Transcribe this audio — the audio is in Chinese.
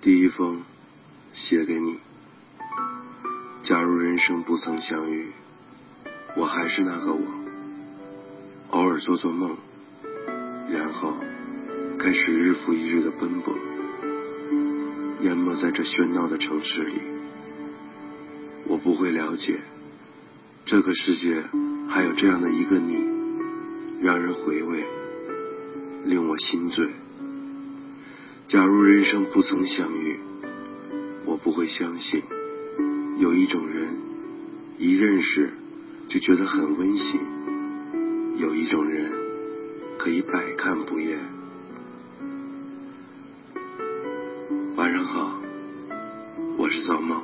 第一封写给你。假如人生不曾相遇，我还是那个我，偶尔做做梦，然后开始日复一日的奔波，淹没在这喧闹的城市里。我不会了解，这个世界还有这样的一个你，让人回味，令我心醉。假如人生不曾相遇我不会相信有一种人一认识就觉得很温馨有一种人可以百看不厌。晚上好我是造梦